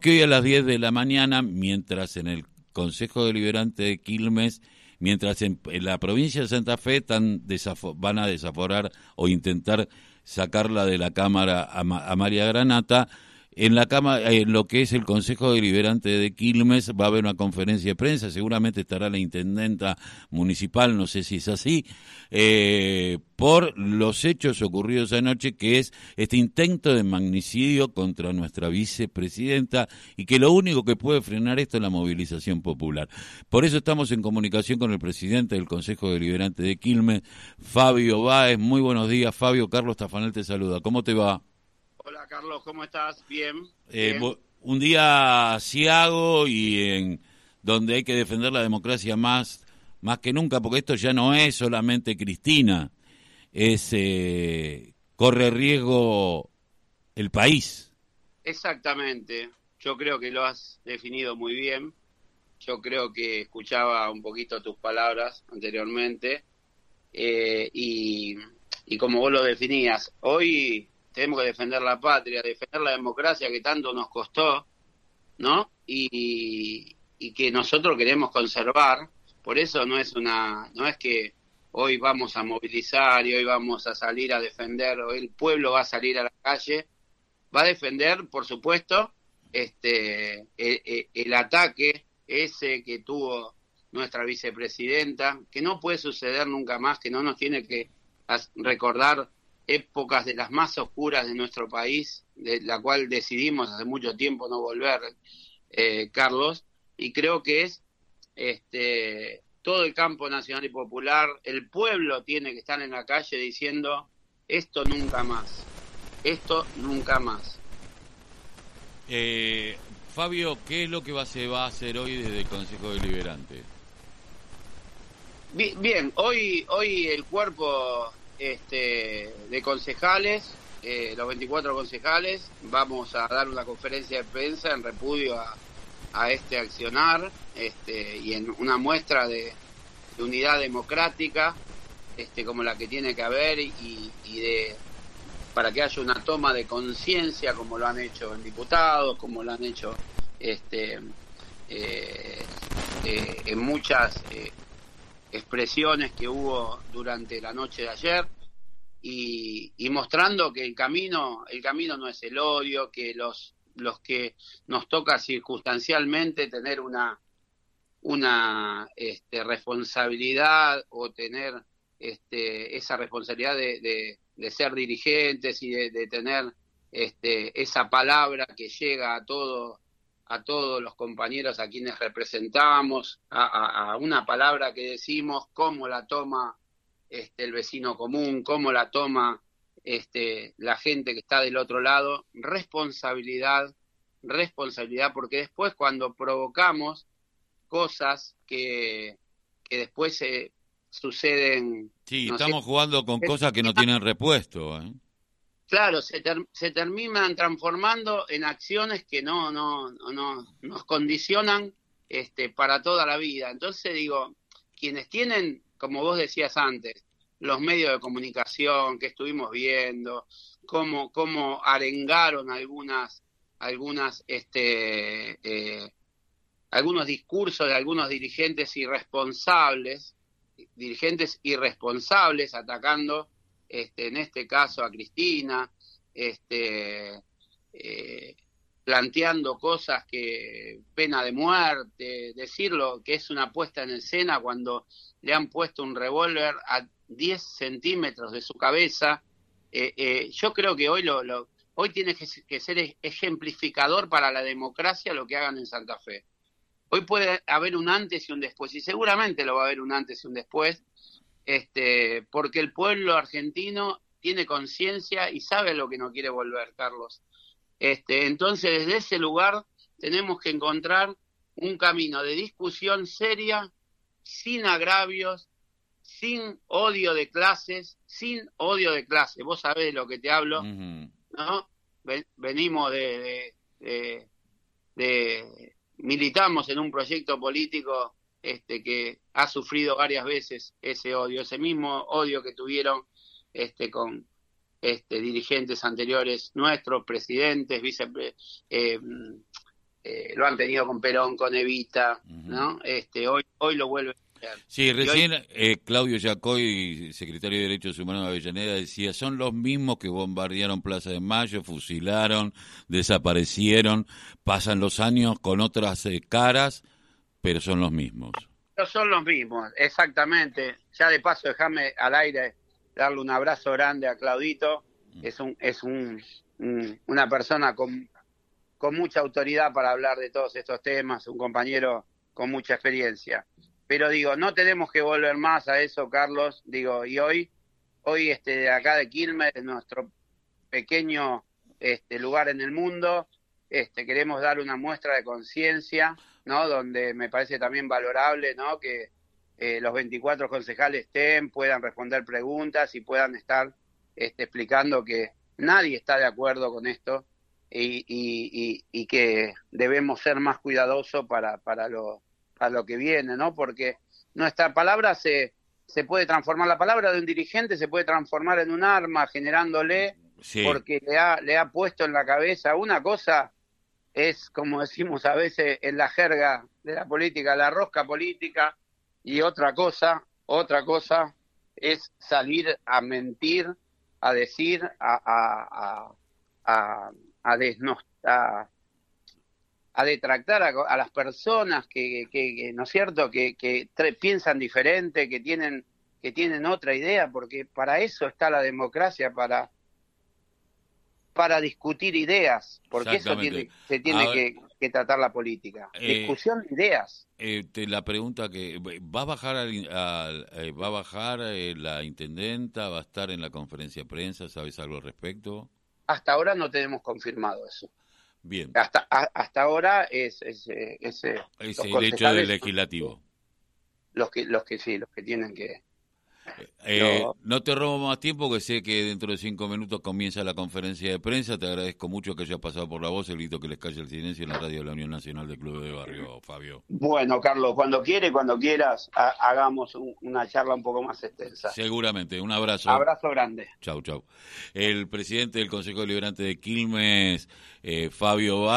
que hoy a las 10 de la mañana, mientras en el Consejo Deliberante de Quilmes, mientras en, la provincia de Santa Fe están van a desaforar o intentar sacarla de la Cámara a, a María Granata, en la cama, en lo que es el Consejo Deliberante de Quilmes va a haber una conferencia de prensa, seguramente estará la intendenta municipal, no sé si es así, eh, por los hechos ocurridos anoche, que es este intento de magnicidio contra nuestra vicepresidenta y que lo único que puede frenar esto es la movilización popular. Por eso estamos en comunicación con el presidente del Consejo Deliberante de Quilmes, Fabio Báez. Muy buenos días, Fabio. Carlos Tafanel te saluda. ¿Cómo te va? Hola Carlos, ¿cómo estás? Bien. Eh, un día ciago y en donde hay que defender la democracia más, más que nunca, porque esto ya no es solamente Cristina, es eh, corre riesgo el país. Exactamente, yo creo que lo has definido muy bien. Yo creo que escuchaba un poquito tus palabras anteriormente eh, y, y como vos lo definías, hoy tenemos que defender la patria, defender la democracia que tanto nos costó, ¿no? Y, que nosotros queremos conservar. Por eso no es una, no es que hoy vamos a movilizar y hoy vamos a salir a defender, o el pueblo va a salir a la calle, va a defender, por supuesto, este, el ataque ese que tuvo nuestra vicepresidenta, que no puede suceder nunca más, que no nos tiene que recordar épocas de las más oscuras de nuestro país, de la cual decidimos hace mucho tiempo no volver, eh, Carlos, y creo que es este, todo el campo nacional y popular, el pueblo tiene que estar en la calle diciendo esto nunca más, esto nunca más. Eh, Fabio, ¿qué es lo que va, se va a hacer hoy desde el Consejo Deliberante? Bien, hoy, hoy el cuerpo este, de concejales, eh, los 24 concejales, vamos a dar una conferencia de prensa en repudio a, este accionar este, y en una muestra de, unidad democrática este, como la que tiene que haber y, de para que haya una toma de conciencia como lo han hecho en diputados, como lo han hecho este, eh, eh, en muchas expresiones que hubo durante la noche de ayer y, mostrando que el camino, el camino no es el odio, que los, los que nos toca circunstancialmente tener una, una este, responsabilidad o tener este, esa responsabilidad de, de, ser dirigentes y de, tener este, esa palabra que llega a todos a todos los compañeros a quienes representamos, a, una palabra que decimos, cómo la toma este, el vecino común, cómo la toma este, la gente que está del otro lado. Responsabilidad, responsabilidad, porque después cuando provocamos cosas que, que después se suceden... Sí, estamos jugando con cosas que no tienen repuesto. ¿eh? Claro, se, se terminan transformando en acciones que no, no, no, nos condicionan este, para toda la vida. Entonces digo, quienes tienen, como vos decías antes, los medios de comunicación que estuvimos viendo, cómo, cómo arengaron algunas, algunas, este, eh, algunos discursos de algunos dirigentes irresponsables, dirigentes irresponsables atacando este, en este caso a Cristina, este, eh, planteando cosas que pena de muerte, decirlo que es una puesta en escena cuando le han puesto un revólver a 10 centímetros de su cabeza. Eh, eh, yo creo que hoy lo, hoy tiene que, ser ejemplificador para la democracia lo que hagan en Santa Fe. Hoy puede haber un antes y un después, y seguramente lo va a haber un antes y un después, este, porque el pueblo argentino tiene conciencia y sabe lo que no quiere volver, Carlos. Este, entonces, desde ese lugar tenemos que encontrar un camino de discusión seria, sin agravios, sin odio de clases, sin odio de clases. Vos sabés de lo que te hablo, ¿no? venimos de, de, militamos en un proyecto político este, que ha sufrido varias veces ese odio, ese mismo odio que tuvieron este, con este, dirigentes anteriores nuestros, presidentes, vice, eh, lo han tenido con Perón, con Evita, ¿no? Este, hoy, hoy lo vuelve Sí, recién eh, Claudio Yacoy, secretario de Derechos Humanos de Avellaneda, decía, son los mismos que bombardearon Plaza de Mayo, fusilaron, desaparecieron, pasan los años con otras eh, caras, pero son los mismos. Son los mismos, exactamente. Ya de paso, déjame al aire darle un abrazo grande a Claudito. Mm. Es un, es un, una persona con, con mucha autoridad para hablar de todos estos temas, un compañero con mucha experiencia. Pero digo, no tenemos que volver más a eso, Carlos. Digo, y hoy, hoy este, de acá de Quilmes, nuestro pequeño este, lugar en el mundo, este, queremos dar una muestra de conciencia, ¿no? Donde me parece también valorable, ¿no? Que eh, los 24 concejales estén, puedan responder preguntas y puedan estar este, explicando que nadie está de acuerdo con esto y, y, y, que debemos ser más cuidadosos para, para lo a lo que viene, ¿no? Porque nuestra palabra se, se puede transformar, la palabra de un dirigente se puede transformar en un arma generándole, porque le ha, le ha puesto en la cabeza una cosa, es como decimos a veces en la jerga de la política, la rosca política, y otra cosa, otra cosa es salir a mentir, a decir, a, a, a, a, desnostar a detractar a, las personas que, que, ¿no es cierto?, que, que piensan diferente, que tienen, que tienen otra idea, porque para eso está la democracia, para, para discutir ideas, porque eso tiene, se tiene que, tratar la política. Eh, Discusión de ideas. Eh, la pregunta que va a bajar eh, va a bajar la intendenta, va a estar en la conferencia de prensa, ¿sabes algo al respecto? Hasta ahora no tenemos confirmado eso. Bien. Hasta, hasta ahora es, es, eh, es, eh, el hecho del legislativo. Los que, los que sí, los que tienen que, eh, no te robo más tiempo, que sé que dentro de cinco minutos comienza la conferencia de prensa. Te agradezco mucho que hayas pasado por la voz. El grito que les calle el silencio en la radio de la Unión Nacional de Club de Barrio, Fabio. Bueno, Carlos, cuando quiere, cuando quieras, hagamos una charla un poco más extensa. Seguramente. Un abrazo. Abrazo grande. Chau, chau. El presidente del Consejo Liberante de Quilmes, eh, Fabio Bar